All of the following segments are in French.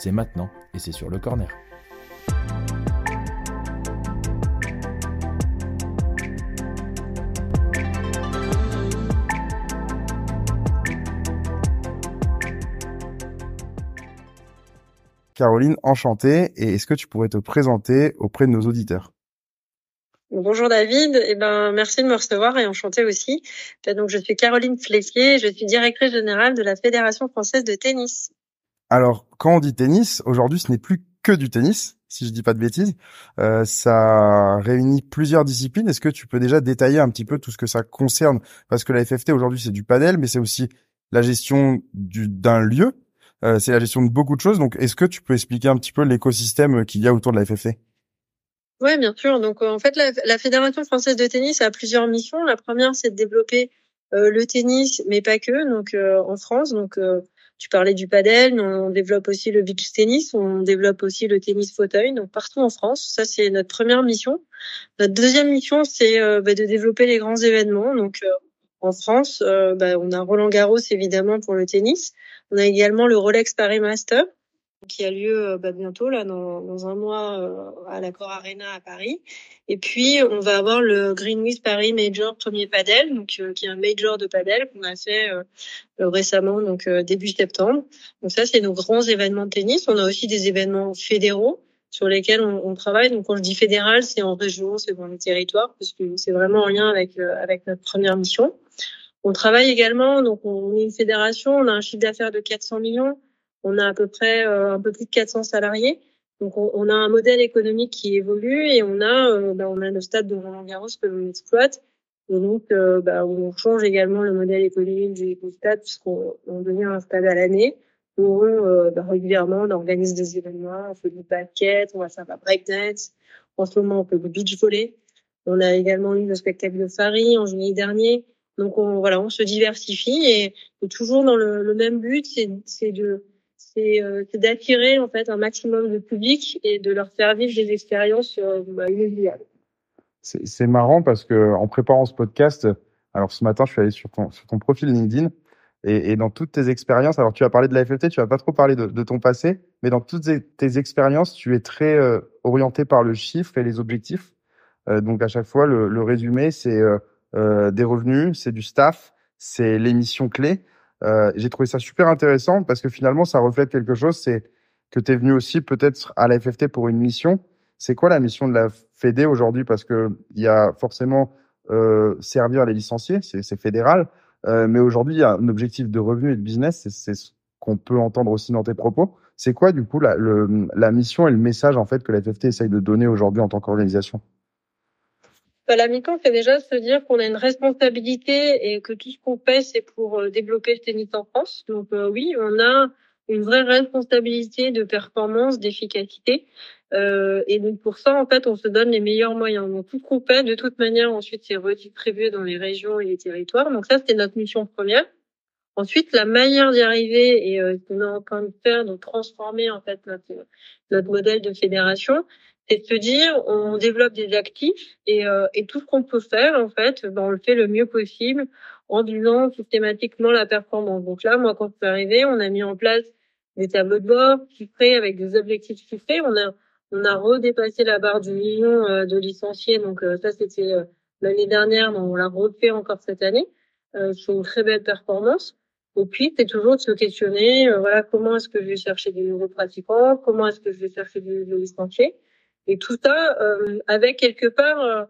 c'est maintenant et c'est sur le corner. Caroline, enchantée. Et est-ce que tu pourrais te présenter auprès de nos auditeurs? Bonjour David, et eh ben merci de me recevoir et enchanté aussi. Donc je suis Caroline Flequier, je suis directrice générale de la Fédération française de tennis. Alors quand on dit tennis, aujourd'hui ce n'est plus que du tennis, si je dis pas de bêtises. Euh, ça réunit plusieurs disciplines. Est-ce que tu peux déjà détailler un petit peu tout ce que ça concerne? Parce que la FFT aujourd'hui c'est du padel, mais c'est aussi la gestion d'un lieu, euh, c'est la gestion de beaucoup de choses. Donc est-ce que tu peux expliquer un petit peu l'écosystème qu'il y a autour de la FFT oui, bien sûr. Donc, euh, en fait, la, la, Fédération française de tennis a plusieurs missions. La première, c'est de développer euh, le tennis, mais pas que. Donc, euh, en France, donc tu parlais du padel, on développe aussi le beach tennis, on développe aussi le tennis fauteuil. Donc, partout en France, ça c'est notre première mission. Notre deuxième mission, c'est bah, de développer les grands événements. Donc, en France, bah, on a Roland Garros évidemment pour le tennis. On a également le Rolex Paris Master qui a lieu euh, bah, bientôt là dans, dans un mois euh, à l'Accor Arena à Paris. Et puis on va avoir le Greenwich Paris Major premier padel, donc euh, qui est un major de padel qu'on a fait récemment, donc début septembre. Donc ça c'est nos grands événements de tennis. On a aussi des événements fédéraux sur lesquels on, on travaille. Donc quand je dis fédéral, c'est en région, c'est dans les territoires, parce que c'est vraiment en lien avec avec notre première mission. On travaille également, donc on est une fédération, on a un chiffre d'affaires de 400 millions. On a à peu près euh, un peu plus de 400 salariés. Donc on, a un modèle économique qui évolue et on a euh, bah, on a le stade de Roland Garros que l'on exploite. Et donc euh, bah, on change également le modèle économique du stade puisqu'on on devient un stade à l'année où bah, régulièrement on organise des événements, on fait du basket, on va faire la breakdance. En ce moment on fait du beach volley. On a également eu le spectacle de Paris en juillet dernier. Donc on, voilà, on se diversifie et, toujours dans le, le même but, c'est de euh, c'est d'attirer en fait un maximum de public et de leur faire vivre des expériences euh, bah, inoubliables. C'est marrant parce que en préparant ce podcast, alors ce matin je suis allé sur ton, profil LinkedIn et, dans toutes tes expériences, alors tu as parlé de la FFT, tu vas pas trop parler de, ton passé, mais dans toutes tes expériences, tu es très euh, orienté par le chiffre et les objectifs. Euh, donc à chaque fois, le, résumé, c'est euh, des revenus, c'est du staff, c'est les missions clés. Euh, j'ai trouvé ça super intéressant parce que finalement, ça reflète quelque chose. C'est que tu es venu aussi peut-être à la FFT pour une mission. C'est quoi la mission de la Fédé aujourd'hui? Parce que il y a forcément euh, servir les licenciés, c'est fédéral. Euh, mais aujourd'hui, il y a un objectif de revenu et de business. C'est ce qu'on peut entendre aussi dans tes propos. C'est quoi du coup la, la mission et le message en fait que la FFT essaye de donner aujourd'hui en tant qu'organisation? Bah, la mission, c'est déjà se dire qu'on a une responsabilité et que tout ce qu'on fait, c'est pour euh, développer le tennis en France. Donc euh, oui, on a une vraie responsabilité de performance, d'efficacité. Euh, et donc pour ça, en fait, on se donne les meilleurs moyens. Donc tout ce qu'on fait, de toute manière, ensuite, c'est redistribué dans les régions et les territoires. Donc ça, c'était notre mission première. Ensuite, la manière d'y arriver et euh, ce qu'on est en train de faire, de transformer en fait notre modèle de fédération, c'est de se dire on développe des actifs et, euh, et tout ce qu'on peut faire en fait, ben, on le fait le mieux possible en visant systématiquement la performance. Donc là, moi, quand je suis arrivée, on a mis en place des tableaux de bord chiffrés avec des objectifs chiffrés. On a on a redépassé la barre du million euh, de licenciés. Donc euh, ça, c'était l'année dernière, mais on l'a refait encore cette année. c'est une très belle performance. Et puis, c'est toujours de se questionner, voilà, comment est-ce que je vais chercher des nouveaux pratiquants, comment est-ce que je vais chercher des, des licenciés? Et tout ça euh, avec quelque part, euh,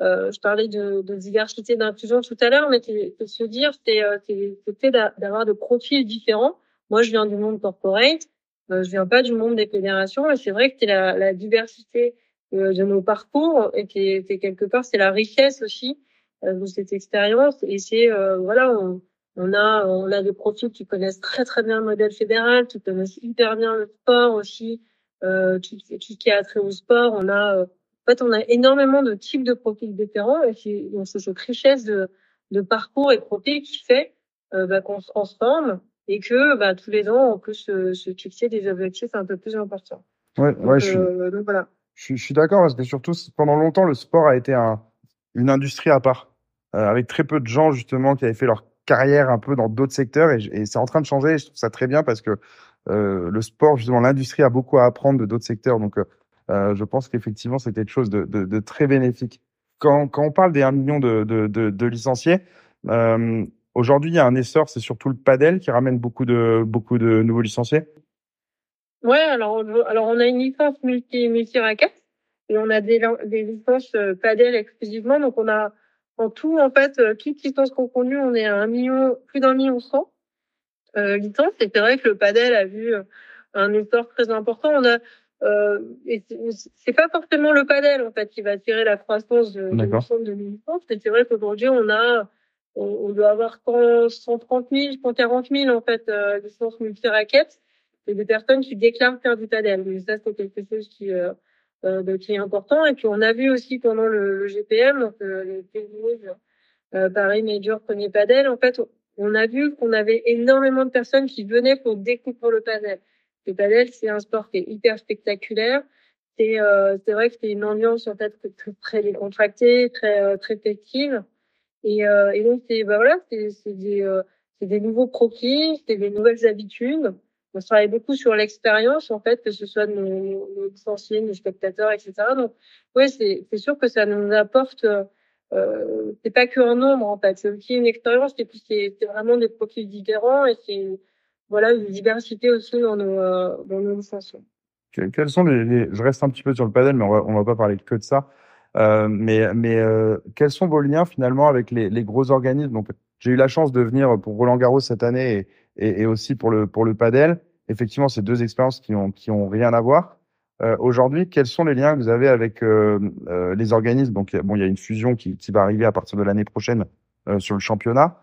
euh, je parlais de, de diversité d'inclusion tout à l'heure, mais c'est se dire, c'était d'avoir de profils différents. Moi, je viens du monde corporate, euh, je viens pas du monde des fédérations, et c'est vrai que c'est la, la, diversité de nos parcours et qui est, quelque part, c'est la richesse aussi de cette expérience. Et c'est voilà, on, on a on a des profils qui connaissent très très bien le modèle fédéral, qui connaissent hyper bien le sport aussi, euh, tout, tout, ce qui a trait au sport. On a, euh, en fait, on a énormément de types de profils différents et c'est cette richesse de, de parcours et profils qui fait euh, bah, qu'on se transforme et que bah, tous les ans, on peut se, se fixer des objectifs un peu plus importants. Ouais, donc, ouais, je suis, donc voilà. Je, je suis d'accord parce que surtout pendant longtemps, le sport a été un, une industrie à part, euh, avec très peu de gens justement qui avaient fait leur carrière un peu dans d'autres secteurs et, et c'est en train de changer. Et je trouve ça très bien parce que euh, le sport, justement, l'industrie a beaucoup à apprendre de d'autres secteurs. Donc, euh, je pense qu'effectivement, c'est quelque chose de, de, de, très bénéfique. Quand, quand on parle des 1 million de, de, licenciés, euh, aujourd'hui, il y a un essor, c'est surtout le padel qui ramène beaucoup de, beaucoup de nouveaux licenciés. Ouais, alors, alors on a une licence multi, multi raquette et on a des, des licences padel exclusivement. Donc, on a en tout, en fait, toutes licences confondues, on est à un million, plus d'un million cent euh, licences. Et c'est vrai que le padel a vu un essor très important. On a euh, c'est pas forcément le padel en fait qui va tirer la croissance de, de l'ensemble de licences. c'est vrai qu'aujourd'hui on a on, on, doit avoir 130 000, 140 000 en fait euh, licences multi-raquettes et des personnes qui déclarent faire du padel. Mais ça c'est quelque chose qui euh, euh, qui est important. Et puis on a vu aussi pendant le, le GPM, donc euh, le euh, Paris Major Premier Padel, en fait on a vu qu'on avait énormément de personnes qui venaient pour découvrir le padel. Le padel, c'est un sport qui est hyper spectaculaire. C'est euh, c'est vrai que c'est une ambiance en fait très décontractée, très euh, très festive. Et, euh, et donc c'est bah voilà, c'est des c'est des nouveaux profils, c'est des nouvelles habitudes. On travaille beaucoup sur l'expérience en fait, que ce soit nos, nos licenciés, nos spectateurs, etc. Donc c'est c'est sûr que ça nous apporte euh, c'est pas que un nombre en fait, c'est aussi une expérience et puis c'est vraiment des profils différents et c'est voilà une diversité aussi dans nos euh, dans nos. Quels sont je reste un petit peu sur le padel, mais on va on va pas parler que de ça. Euh, mais mais euh, quels sont vos liens finalement avec les, gros organismes? Donc j'ai eu la chance de venir pour Roland Garros cette année et, et, et aussi pour le pour le padel. Effectivement, c'est deux expériences qui ont qui ont rien à voir. Euh, Aujourd'hui, quels sont les liens que vous avez avec euh, euh, les organismes? Donc, bon, il y a une fusion qui, va arriver à partir de l'année prochaine sur le championnat.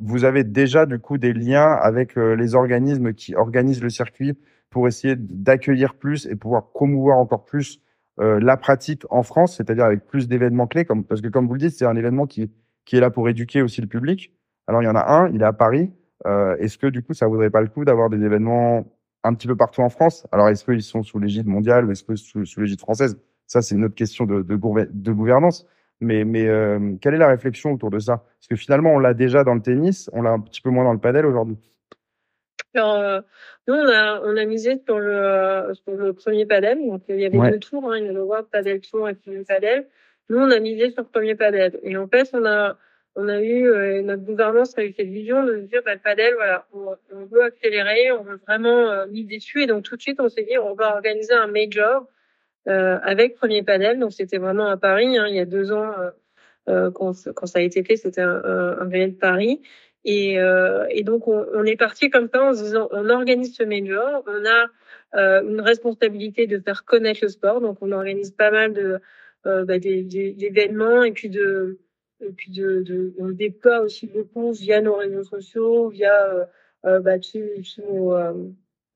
Vous avez déjà du coup des liens avec les organismes qui organisent le circuit pour essayer d'accueillir plus et pouvoir promouvoir encore plus la pratique en France, c'est-à-dire avec plus d'événements clés, parce que comme vous le dites, c'est un événement qui, qui est là pour éduquer aussi le public. Alors, il y en a un, il est à Paris. Est-ce que du coup, ça vaudrait pas le coup d'avoir des événements un petit peu partout en France. Alors, est-ce qu'ils sont sous l'égide mondiale ou est-ce que sous, sous l'égide française? Ça, c'est une autre question de, de, de gouvernance. Mais, mais euh, quelle est la réflexion autour de ça? Parce que finalement, on l'a déjà dans le tennis, on l'a un petit peu moins dans le padel aujourd'hui. Alors, euh, nous, on a, on a misé sur le, sur le premier padel. Donc, il y avait ouais. deux tours, hein, il y avait le World Padel Tour et puis le padel. Nous, on a misé sur le premier padel. Et en fait, on a, on a eu euh, notre gouvernance a eu cette vision de dire bah, padel voilà on, on, veut accélérer on veut vraiment euh, miser dessus. Et donc tout de suite on s'est dit on va organiser un major euh, avec premier padel donc c'était vraiment à Paris hein, il y a deux ans euh, euh quand, quand ça a été fait c'était un, un, un de Paris et, euh, et donc on, on, est parti comme ça en se disant on organise ce major. On a une responsabilité de faire connaître le sport. Donc on organise pas mal de bah, d'événements et puis de et puis de, de, on déploie aussi beaucoup via nos réseaux sociaux, via euh, euh bah, tu, tu, euh,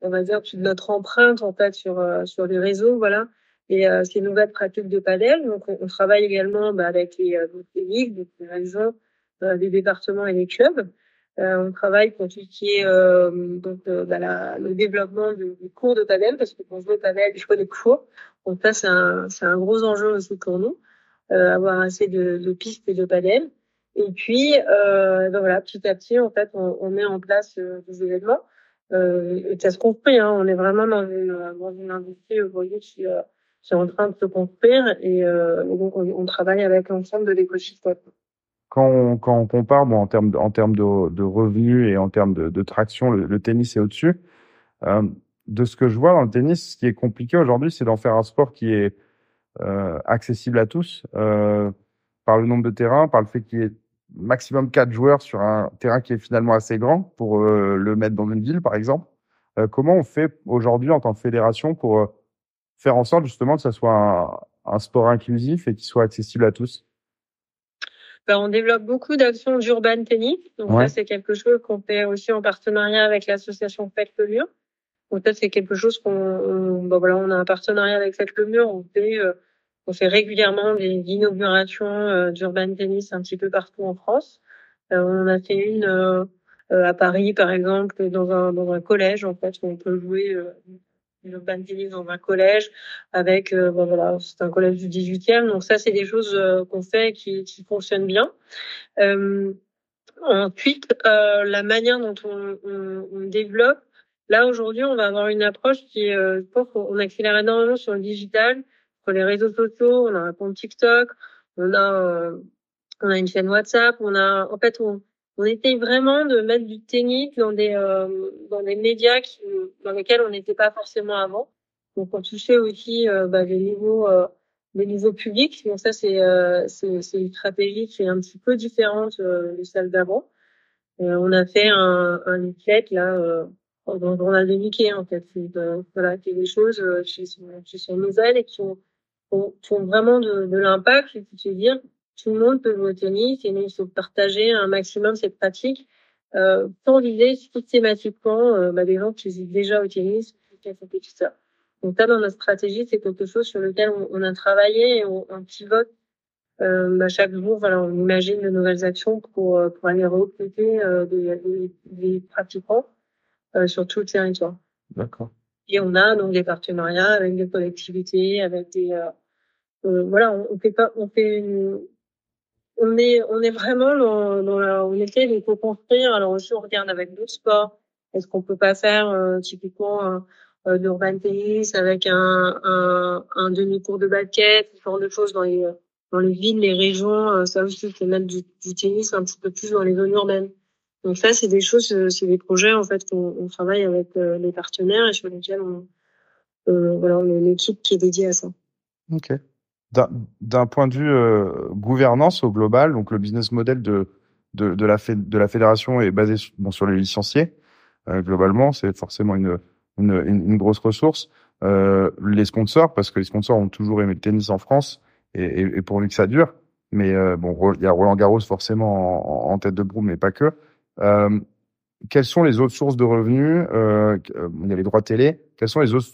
on va dire tu, notre empreinte en fait sur euh, sur les réseaux, voilà. Et euh, ces nouvelles pratiques de padel. Donc on, travaille également bah, avec les, euh, les ligues, les régions, les départements et les clubs. on travaille pour tout ce qui est donc bah, la, le développement des de cours de padel parce que pour jouer au padel, il faut des cours. Donc ça c'est un c'est un gros enjeu aussi pour nous euh, avoir assez de, pistes et de padel. Et puis, euh, ben voilà, petit à petit, en fait, on, met en place euh, des événements. Euh, et ça se construit. Hein. On est vraiment dans une, dans une industrie aujourd'hui qui, euh, qui est en train de se construire. Et, euh, donc, on, travaille avec l'ensemble de l'écosystème. Quand on, quand on compare, bon, en termes de, en termes de, revenus et en termes de, traction, le, le, tennis est au-dessus. Euh, de ce que je vois dans le tennis, ce qui est compliqué aujourd'hui, c'est d'en faire un sport qui est euh, accessible à tous euh, par le nombre de terrains, par le fait qu'il y ait maximum quatre joueurs sur un terrain qui est finalement assez grand pour euh, le mettre dans une ville, par exemple. Euh, comment on fait aujourd'hui en tant que fédération pour euh, faire en sorte justement que ça soit un, un sport inclusif et qu'il soit accessible à tous? Ben, on développe beaucoup d'actions d'urban tennis. Donc ouais. ça, c'est quelque chose qu'on fait aussi en partenariat avec l'association Faites le. Donc ça, c'est quelque chose qu'on, bah voilà, on a un partenariat avec Faites le Mur. On fait, euh, on fait régulièrement des inaugurations euh, d'urban tennis un petit peu partout en France. Euh, on a fait une à Paris, par exemple, dans un dans un collège en fait, où on peut jouer urban tennis dans un collège avec, bah voilà, c'est un collège du 18e. Donc ça, c'est des choses qu'on fait qui qui fonctionnent bien. ensuite, la manière dont on, on, on développe Là, aujourd'hui, on va avoir une approche qui euh, je pense qu'on accélère énormément sur le digital, sur les réseaux sociaux, on a un compte TikTok, on a, euh, on a une chaîne WhatsApp, on a, en fait, on, on essaye vraiment de mettre du tennis dans des, euh, dans des médias qui, dans lesquels on n'était pas forcément avant. Donc, on touchait aussi euh, bah, les niveaux, les niveaux publics. Donc ça, c'est, c'est, une stratégie qui est un petit peu différente de celle d'avant. on a fait un, un leaflet là dans le journal de Mickey en fait. C'est euh, voilà, des choses euh, qui sont, qui sont nouvelles et qui ont, qui ont vraiment de, de l'impact. Je veux dire, tout le monde peut jouer au et il faut partager un maximum cette pratique euh, sans viser systématiquement euh, bah, des gens qui jouent déjà au tennis, tout ça. Donc là, dans notre stratégie, c'est quelque chose sur lequel on, on a travaillé et on, on pivote euh, bah, chaque jour. Voilà, on imagine de nouvelles actions pour, pour aller recruter euh, des, des, des pratiquants euh, sur tout le territoire. D'accord. Et on a donc des partenariats avec des collectivités, avec des euh, euh, voilà, on, fait pas, on fait une, on est on est vraiment dans, dans la, on essaie de co-construire. Alors aussi on regarde avec d'autres sports. Est-ce qu'on peut pas faire euh, typiquement euh, d'urban tennis avec un, un, un demi-cours de basket, ce genre de choses dans les dans les villes, les régions. ça aussi c'est mettre du, du tennis un petit peu plus dans les zones urbaines. Donc ça, c'est des choses, euh, c'est des projets en fait qu'on on travaille avec euh, les partenaires et sur lesquels on, euh, voilà, on a une équipe qui est dédiée à ça. Ok. D'un point de vue euh, gouvernance au global, donc le business model de de, la de la fédération est basé bon, sur les licenciés. Globalement, c'est forcément une, une, grosse ressource. Les sponsors, parce que les sponsors ont toujours aimé le tennis en France et, et, et pour lui que ça dure. Mais bon, il y a Roland Garros forcément en, tête de broue, mais pas que. Euh, quelles sont les autres sources de revenus Il y a les droits télé. Quelles sont les autres,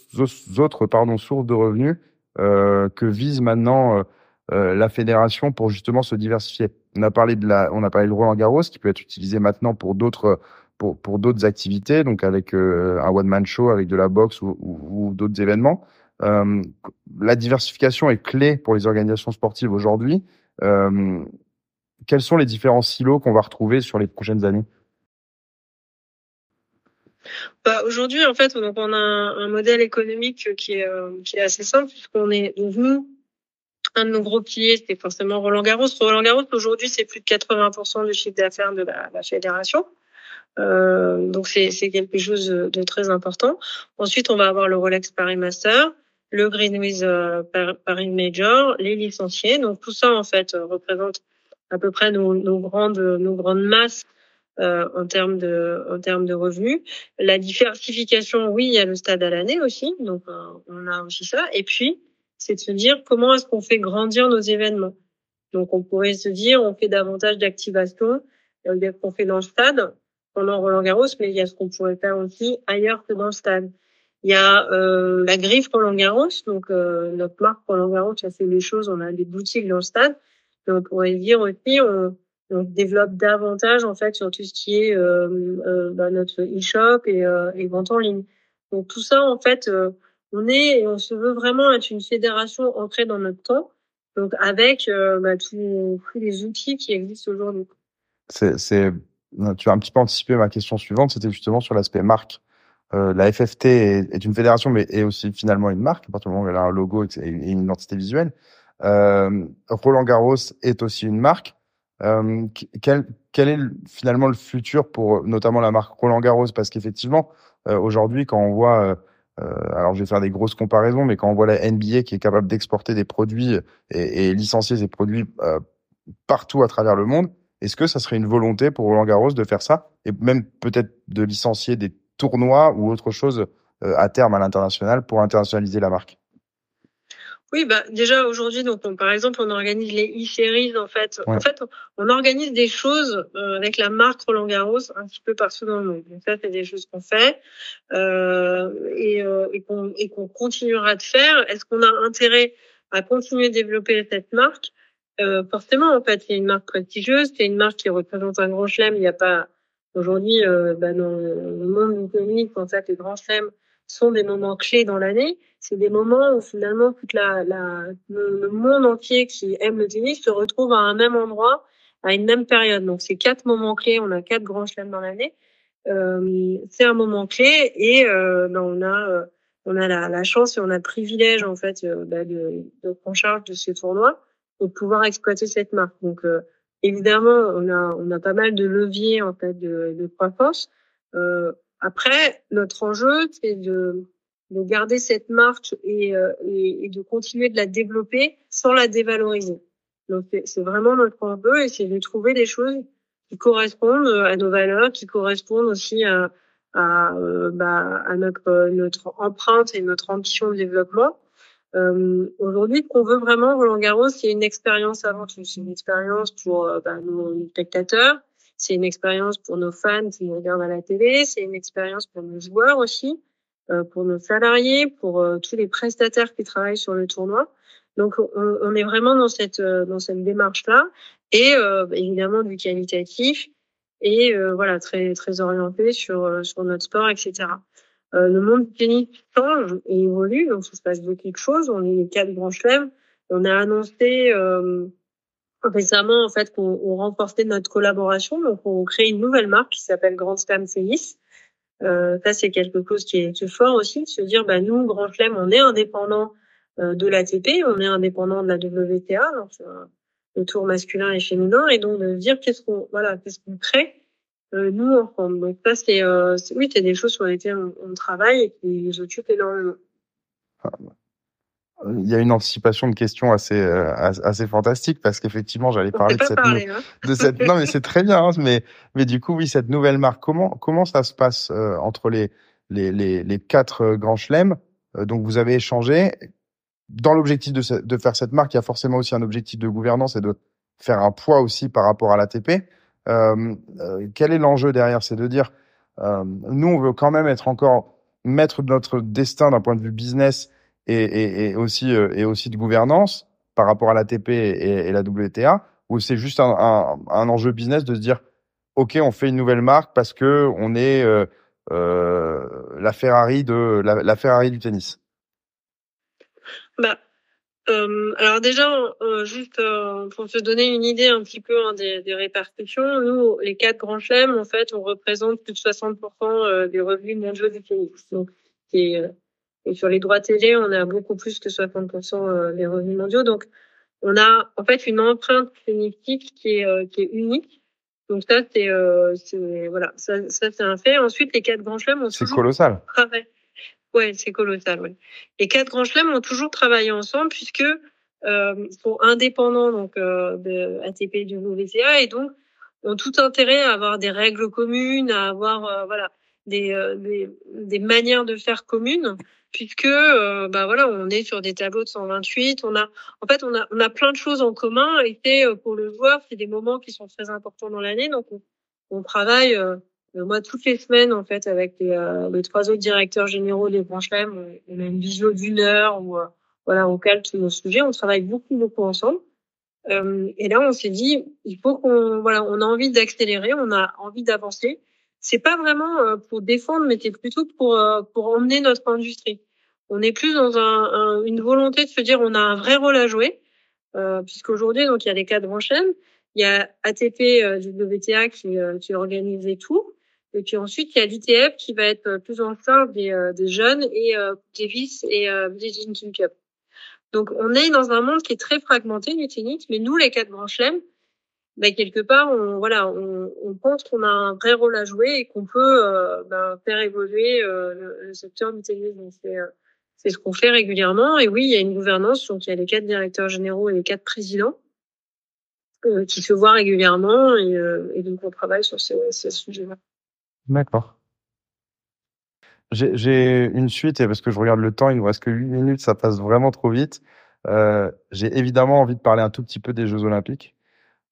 sources de revenus euh, que vise maintenant euh, la fédération pour justement se diversifier? On a parlé de la, on a parlé de Roland Garros qui peut être utilisé maintenant pour d'autres pour, d'autres activités, donc avec un one man show, avec de la boxe ou d'autres événements. la diversification est clé pour les organisations sportives aujourd'hui. Quels sont les différents silos qu'on va retrouver sur les prochaines années? Bah, Aujourd'hui, en fait, donc on a un, modèle économique qui est, euh, qui est assez simple, puisqu'on est, donc nous, un de nos gros piliers, c'était forcément Roland Garros. Roland Garros, aujourd'hui, c'est plus de 80% du chiffre d'affaires de la, fédération. Euh, donc c'est quelque chose de très important. Ensuite, on va avoir le Rolex Paris Master, le Greenwich euh, Paris Major, les licenciés. Donc tout ça en fait représente à peu près nos, nos grandes nos grandes masses euh, en termes de en termes de revenus. La diversification, oui, il y a le stade à l'année aussi, donc euh, on a aussi ça. Et puis, c'est de se dire comment est-ce qu'on fait grandir nos événements. Donc, on pourrait se dire, on fait davantage d'activation, qu'on fait dans le stade pendant Roland Garros, mais il y a ce qu'on pourrait faire aussi ailleurs que dans le stade. Il y a euh, la griffe Roland Garros, donc euh, notre marque Roland Garros, ça fait les choses, on a des boutiques dans le stade. Et on pourrait dire aussi, on, on développe davantage en fait sur tout ce qui est euh, euh, bah, notre e-shop et, euh, vente en ligne. Donc tout ça en fait, euh, on est et on se veut vraiment être une fédération ancrée dans notre temps, donc avec euh, bah, tous, les outils qui existent aujourd'hui. Tu as un petit peu anticipé ma question suivante, c'était justement sur l'aspect marque. Euh, la FFT est, est, une fédération, mais est aussi finalement une marque, à partir du moment où elle a un logo et une identité visuelle. Roland Garros est aussi une marque. Euh, quel, est finalement le futur pour notamment la marque Roland Garros? Parce qu'effectivement, euh, aujourd'hui, quand on voit, euh, euh, alors je vais faire des grosses comparaisons, mais quand on voit la NBA qui est capable d'exporter des produits et, et, licencier ces produits euh, partout à travers le monde, est-ce que ça serait une volonté pour Roland Garros de faire ça? Et même peut-être de licencier des tournois ou autre chose à terme à l'international pour internationaliser la marque Oui, bah déjà aujourd'hui, donc par exemple, on organise les e-series en fait. En fait, on organise des choses euh, avec la marque Roland Garros un petit peu partout dans le monde. Donc ça, c'est des choses qu'on fait euh, et, euh, et qu'on qu'on continuera de faire. Est-ce qu'on a intérêt à continuer de développer cette marque? Euh, Forcément, en fait, c'est une marque prestigieuse, c'est une marque qui représente un grand chelem. Il n'y a pas aujourd'hui euh, bah, dans le monde économique, en fait, les grands chelems sont des moments clés dans l'année. C'est des moments où finalement toute la, la le, monde entier qui aime le tennis se retrouve à un même endroit à une même période. Donc c'est quatre moments clés. On a quatre grands chelems dans l'année. Euh, c'est un moment clé et euh, ben on a euh, on a la, la, chance et on a le privilège en fait euh, ben de, de prendre charge de ces tournois pour pouvoir exploiter cette marque. Donc euh, évidemment on a on a pas mal de leviers en fait de, de croissance. Euh, après, notre enjeu, c'est de, de garder cette marque et, euh, et, de continuer de la développer sans la dévaloriser. Donc, c'est vraiment notre enjeu et c'est de trouver des choses qui correspondent à nos valeurs, qui correspondent aussi à, à, euh, bah, à notre, notre empreinte et notre ambition de développement. Euh, Aujourd'hui, ce qu'on veut vraiment, Roland Garros, c'est une expérience avant tout. C'est une expérience pour euh, bah, nos spectateurs, c'est une expérience pour nos fans qui nous regardent à la télé, c'est une expérience pour nos joueurs aussi, euh, pour nos salariés, pour euh, tous les prestataires qui travaillent sur le tournoi. Donc on, est vraiment dans cette euh, dans cette démarche là et euh, évidemment du qualitatif et euh, voilà très très orienté sur sur notre sport etc. le monde du tennis change et évolue donc ça se passe de quelque chose. On est les quatre grands chelems. On a annoncé récemment en fait qu'on on renforçait notre collaboration donc on crée une nouvelle marque qui s'appelle Grand Slam Tennis euh, ça c'est quelque chose qui est, fort aussi de se dire bah nous Grand Slam on est indépendant euh, de l'ATP on est indépendant de la WTA donc le tour masculin et féminin et donc de dire qu'est-ce qu'on voilà qu'est-ce qu'on crée euh, nous ensemble. Donc ça c'est euh, oui c'est des choses sur lesquelles on, travaille et qui nous occupent énormément il y a une anticipation de questions assez euh, assez fantastique parce qu'effectivement j'allais parler de cette parler, hein. de cette non mais c'est très bien hein, mais mais du coup oui cette nouvelle marque comment comment ça se passe euh, entre les les les, les quatre euh, grands chelems? Euh, donc vous avez échangé. Dans l'objectif de, de faire cette marque il y a forcément aussi un objectif de gouvernance et de faire un poids aussi par rapport à l'ATP euh, quel est l'enjeu derrière? C'est de dire nous on veut quand même être encore maître de notre destin d'un point de vue business et, aussi euh, et aussi de gouvernance par rapport à l'ATP et, et la WTA ou c'est juste un, un, un, enjeu business de se dire ok on fait une nouvelle marque parce que on est euh, euh, la Ferrari de la, Ferrari du tennis? Bah alors déjà, juste pour te donner une idée un petit peu hein, des, des, répercussions, nous, les quatre grands chelems, en fait, on représente plus de 60% des revenus mondiaux du tennis. Donc, c'est et sur les droits télé, on a beaucoup plus que 60% euh, des revenus mondiaux. Donc, on a en fait une empreinte clinique qui est, euh, qui est unique. Donc ça, c'est euh, voilà, ça, ça c'est un fait. Ensuite, les quatre grands chelems ont c'est colossal. Travaillé. Ouais, c'est colossal. Ouais. Les quatre grands chelems ont toujours travaillé ensemble puisque euh, sont indépendants donc euh, de ATP et du WTA et donc ont tout intérêt à avoir des règles communes, à avoir euh, voilà des, euh, des, des manières de faire communes puisque euh, bah voilà on est sur des tableaux de 128 on a en fait on a on a plein de choses en commun et c'est euh, pour le joueur c'est des moments qui sont très importants dans l'année. Donc on, on travaille euh, moi toutes les semaines en fait avec les, euh, les trois autres directeurs généraux des branches on, on a une visio d'une heure où voilà on cale tous nos sujets on travaille beaucoup beaucoup ensemble. Et là on s'est dit il faut qu'on voilà on a envie d'accélérer on a envie d'avancer c'est pas vraiment euh, pour défendre, mais c'est plutôt pour euh, pour emmener notre industrie. On est plus dans un, un, une volonté de se dire on a un vrai rôle à jouer, euh, puisqu'aujourd'hui donc il y a les quatre grands chaînes, il y a ATP euh, WTA qui euh, qui organisait tout, et puis ensuite il y a l'ITF qui va être plus en charge des, euh, des jeunes et euh, Davis et euh, Cup. Donc on est dans un monde qui est très fragmenté du tennis, mais nous les quatre grands chelems, ben, quelque part, on, voilà, on, pense qu'on a un vrai rôle à jouer et qu'on peut euh, ben, faire évoluer euh, le, secteur du c'est euh, c'est ce qu'on fait régulièrement. Et oui, il y a une gouvernance, donc il y a les quatre directeurs généraux et les quatre présidents qui se voient régulièrement et, donc on travaille sur ces, ces sujets-là. D'accord. J'ai une suite et parce que je regarde le temps, il nous reste que 8 minutes, ça passe vraiment trop vite. J'ai évidemment envie de parler un tout petit peu des Jeux Olympiques.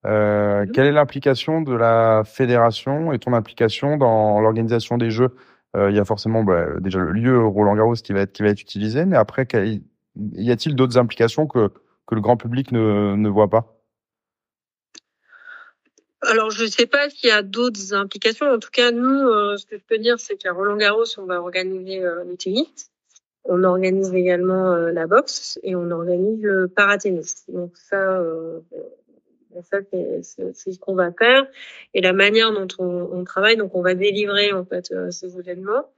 Euh. Quelle est l'implication de la fédération et ton implication dans l'organisation des Jeux? Euh, Il y a forcément bah, déjà le lieu Roland Garros qui va être qui va être utilisé, mais après, y a-t-il d'autres implications que que le grand public ne ne voit pas? Alors, je ne sais pas s'il y a d'autres implications. En tout cas, nous, euh, ce que je peux dire, c'est qu'à Roland Garros, on va organiser euh, le tennis. On organise également euh, la boxe et on organise le paratennis. Donc ça, ça c'est ce qu'on va faire. Et la manière dont on, on travaille, donc on va délivrer en fait euh, ces événements.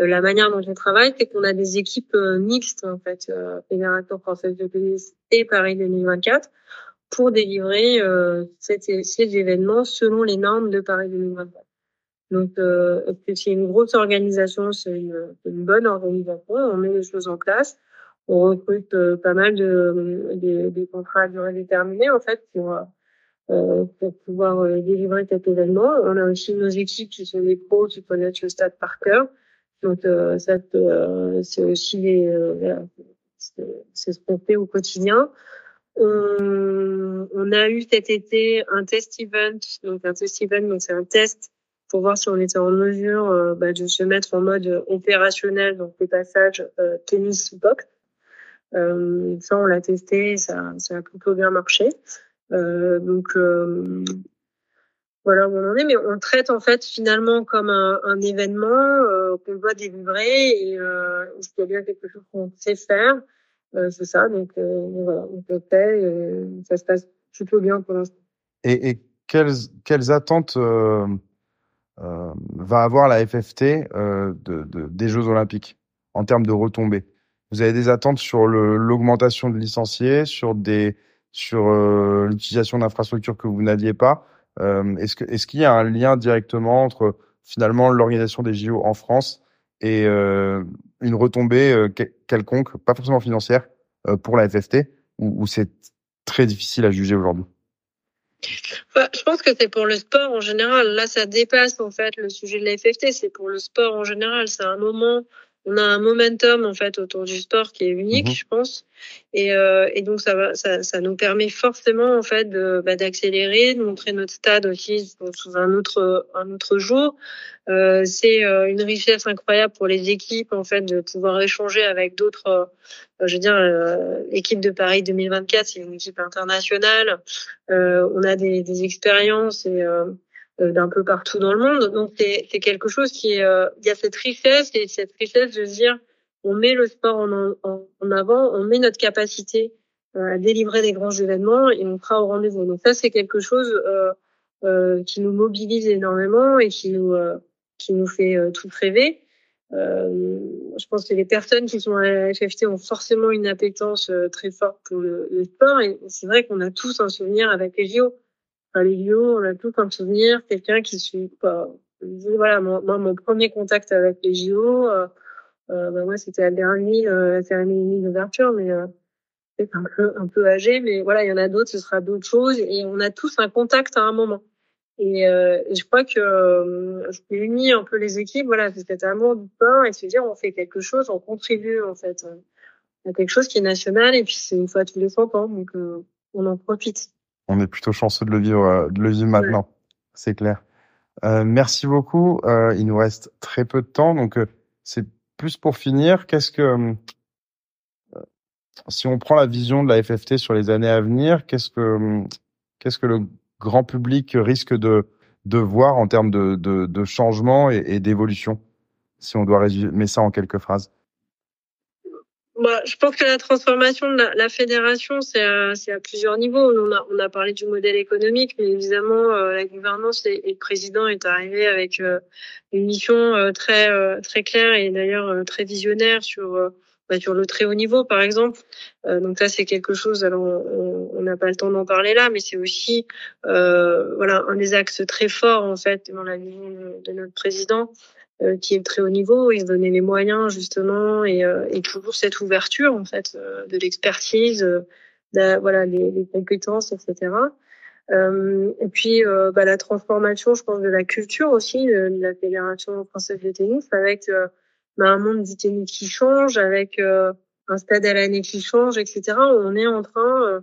Euh, la manière dont on travaille, c'est qu'on a des équipes euh, mixtes en fait, euh, Fédération française de tennis et Paris 2024 pour délivrer euh, cet- ces événements selon les normes de Paris 2024. Donc, euh, c'est une grosse organisation, c'est une, une bonne organisation. On met les choses en place. On recrute pas mal de, de, de contrats à durée déterminée en fait pour euh, pour pouvoir euh, délivrer cet événement. On a aussi nos équipes qui sont des pros qui connaissent le stade par cœur. Donc euh, ça euh, c'est aussi euh, voilà, c'est ce qu'on fait au quotidien. On, on a eu cet été un test event. Donc un test event, donc c'est un test pour voir si on était en mesure euh, bah, de se mettre en mode opérationnel, donc les passages euh, tennis box. Euh, ça, on l'a testé, ça, ça a plutôt bien marché. Euh, donc euh, voilà où on en est, mais on traite en fait finalement comme un, un événement euh, qu'on doit délivrer et euh, y a bien quelque chose qu'on sait faire, euh, c'est ça. Donc voilà, on fait, et ça se passe plutôt bien pour l'instant. Et, quelles attentes va avoir la FFT de, de, des Jeux Olympiques en termes de retombées? Vous avez des attentes sur l'augmentation de licenciés, sur des sur euh, l'utilisation d'infrastructures que vous n'aviez pas. Euh, est-ce que est-ce qu'il y a un lien directement entre finalement l'organisation des JO en France et euh, une retombée que- quelconque, pas forcément financière, pour la FFT, ou, ou c'est très difficile à juger aujourd'hui? Enfin, je pense que c'est pour le sport en général. Là, ça dépasse en fait le sujet de la FFT. C'est pour le sport en général. C'est un moment. On a un momentum en fait autour du sport qui est unique, Mhm. je pense. Et, euh, et donc ça va, ça, ça nous permet forcément en fait de bah, d'accélérer, de montrer notre stade aussi sous un autre un autre jour. Euh, c'est euh, une richesse incroyable pour les équipes en fait de pouvoir échanger avec d'autres. euh, je veux dire, euh, l'équipe de Paris 2024, c'est une équipe internationale. Euh, on a des, des expériences et euh, euh, d'un peu partout dans le monde. Donc c'est quelque chose qui est, euh, il y a cette richesse et cette richesse de dire on met le sport en, en, en avant, on met notre capacité euh, à délivrer des grands événements et on sera au rendez-vous. Donc ça c'est quelque chose euh, euh, qui nous mobilise énormément et qui nous euh, qui nous fait euh, tout rêver. Euh, je pense que les personnes qui sont à la FFT ont forcément une appétence euh, très forte pour le, le sport et c'est vrai qu'on a tous un souvenir avec les JO. Les JO, on a tous un souvenir, quelqu'un qui suit pas. Voilà, moi, moi, mon premier contact avec les JO, euh, euh, bah, c'était à dernier, euh, la cérémonie d'ouverture, mais euh, c'est un peu un peu âgé, mais voilà, il y en a d'autres, ce sera d'autres choses, et on a tous un contact à un moment. Et, euh, je crois que euh, je unir un peu les équipes, voilà, c'est cet amour du pain et se dire on fait quelque chose, on contribue en fait euh, à quelque chose qui est national, et puis c'est une fois tous les 100 ans, donc euh, on en profite. On est plutôt chanceux de le vivre, euh, de le vivre maintenant. C'est clair. Euh, merci beaucoup. Euh, il nous reste très peu de temps, donc euh, c'est plus pour finir. Qu'est-ce que, si on prend la vision de la FFT sur les années à venir, qu'est-ce que, qu'est-ce que le grand public risque de de voir en termes de de, de changement et, et d'évolution, si on doit résumer ça en quelques phrases? Bah, je pense que la transformation de la, la fédération, c'est à, à plusieurs niveaux. On a, on a parlé du modèle économique, mais évidemment, euh, la gouvernance et, le président est arrivé avec euh, une mission euh, très très claire et d'ailleurs très visionnaire sur bah, sur le très haut niveau, par exemple. Euh, donc ça, c'est quelque chose. Alors, on n'a pas le temps d'en parler là, mais c'est aussi euh, voilà un des axes très forts en fait dans la vision de, notre président euh, qui est très haut niveau et se donner les moyens justement et, euh, et toujours cette ouverture en fait euh, de l'expertise, de, voilà les, les, compétences, etc. et puis bah, la transformation, je pense, de la culture aussi de, de la fédération française de tennis avec bah, un monde tennis qui change, avec un stade à l'année qui change, etc. On est en train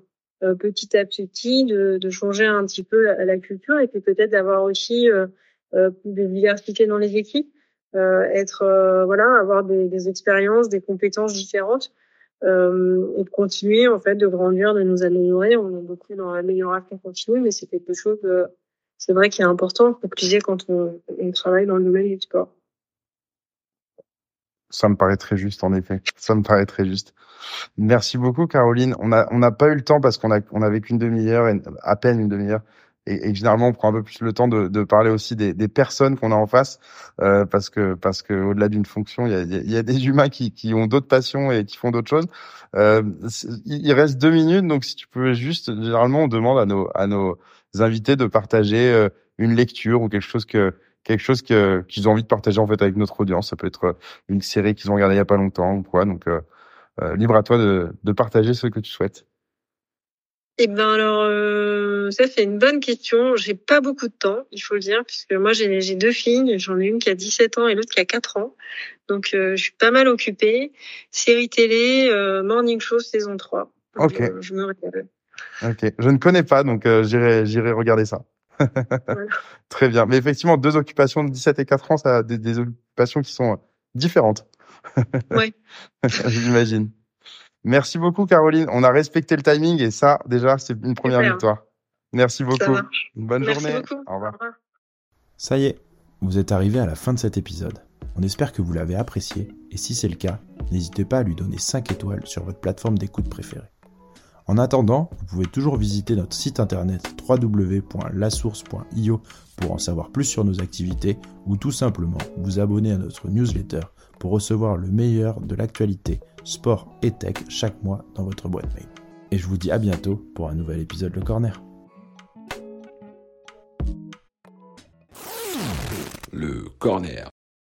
petit à petit de, de, changer un petit peu la, la culture et puis peut-être d'avoir aussi de diversité dans les équipes, être voilà, avoir des, des expériences, des compétences différentes euh, et de continuer en fait de grandir, de nous améliorer. On est beaucoup dans l'amélioration continue, mais c'est quelque chose, euh, c'est vrai, qui est important, pour quand on, on travaille dans le domaine du sport. Ça me paraît très juste, en effet. Ça me paraît très juste. Merci beaucoup, Caroline. On a, on n'a pas eu le temps parce qu'on a, on avait qu'une demi-heure, à peine une demi-heure et, généralement on prend un peu plus le temps de, de parler aussi des, des personnes qu'on a en face euh, parce que parce que au-delà d'une fonction il y a, y a des humains qui, qui ont d'autres passions et qui font d'autres choses euh, il reste deux minutes donc si tu peux juste généralement on demande à nos à nos invités de partager euh, une lecture ou quelque chose que quelque chose que qu'ils ont envie de partager en fait avec notre audience ça peut être une série qu'ils ont regardée il y a pas longtemps ou quoi donc euh, euh, libre à toi de, de partager ce que tu souhaites eh ben alors, euh, ça c'est une bonne question. J'ai pas beaucoup de temps, il faut le dire, puisque moi j'ai deux filles. J'en ai une qui a 17 ans et l'autre qui a 4 ans. Donc euh, je suis pas mal occupée. Série télé, euh, Morning Show saison 3. ok. je me régale. Ok. Je ne connais pas, donc j'irai j'irai regarder ça. Très bien. Mais effectivement, deux occupations de 17 et 4 ans, ça a des, des occupations qui sont différentes. Oui. J'imagine. Merci beaucoup, Caroline. On a respecté le timing et ça, déjà, c'est une première victoire. Merci beaucoup. Bonne journée. Au revoir. Ça y est, vous êtes arrivé à la fin de cet épisode. On espère que vous l'avez apprécié et si c'est le cas, n'hésitez pas à lui donner 5 étoiles sur votre plateforme d'écoute préférée. En attendant, vous pouvez toujours visiter notre site internet www.lasource.io pour en savoir plus sur nos activités ou tout simplement vous abonner à notre newsletter pour recevoir le meilleur de l'actualité sport et tech chaque mois dans votre boîte mail. Et je vous dis à bientôt pour un nouvel épisode Le Corner. Le Corner.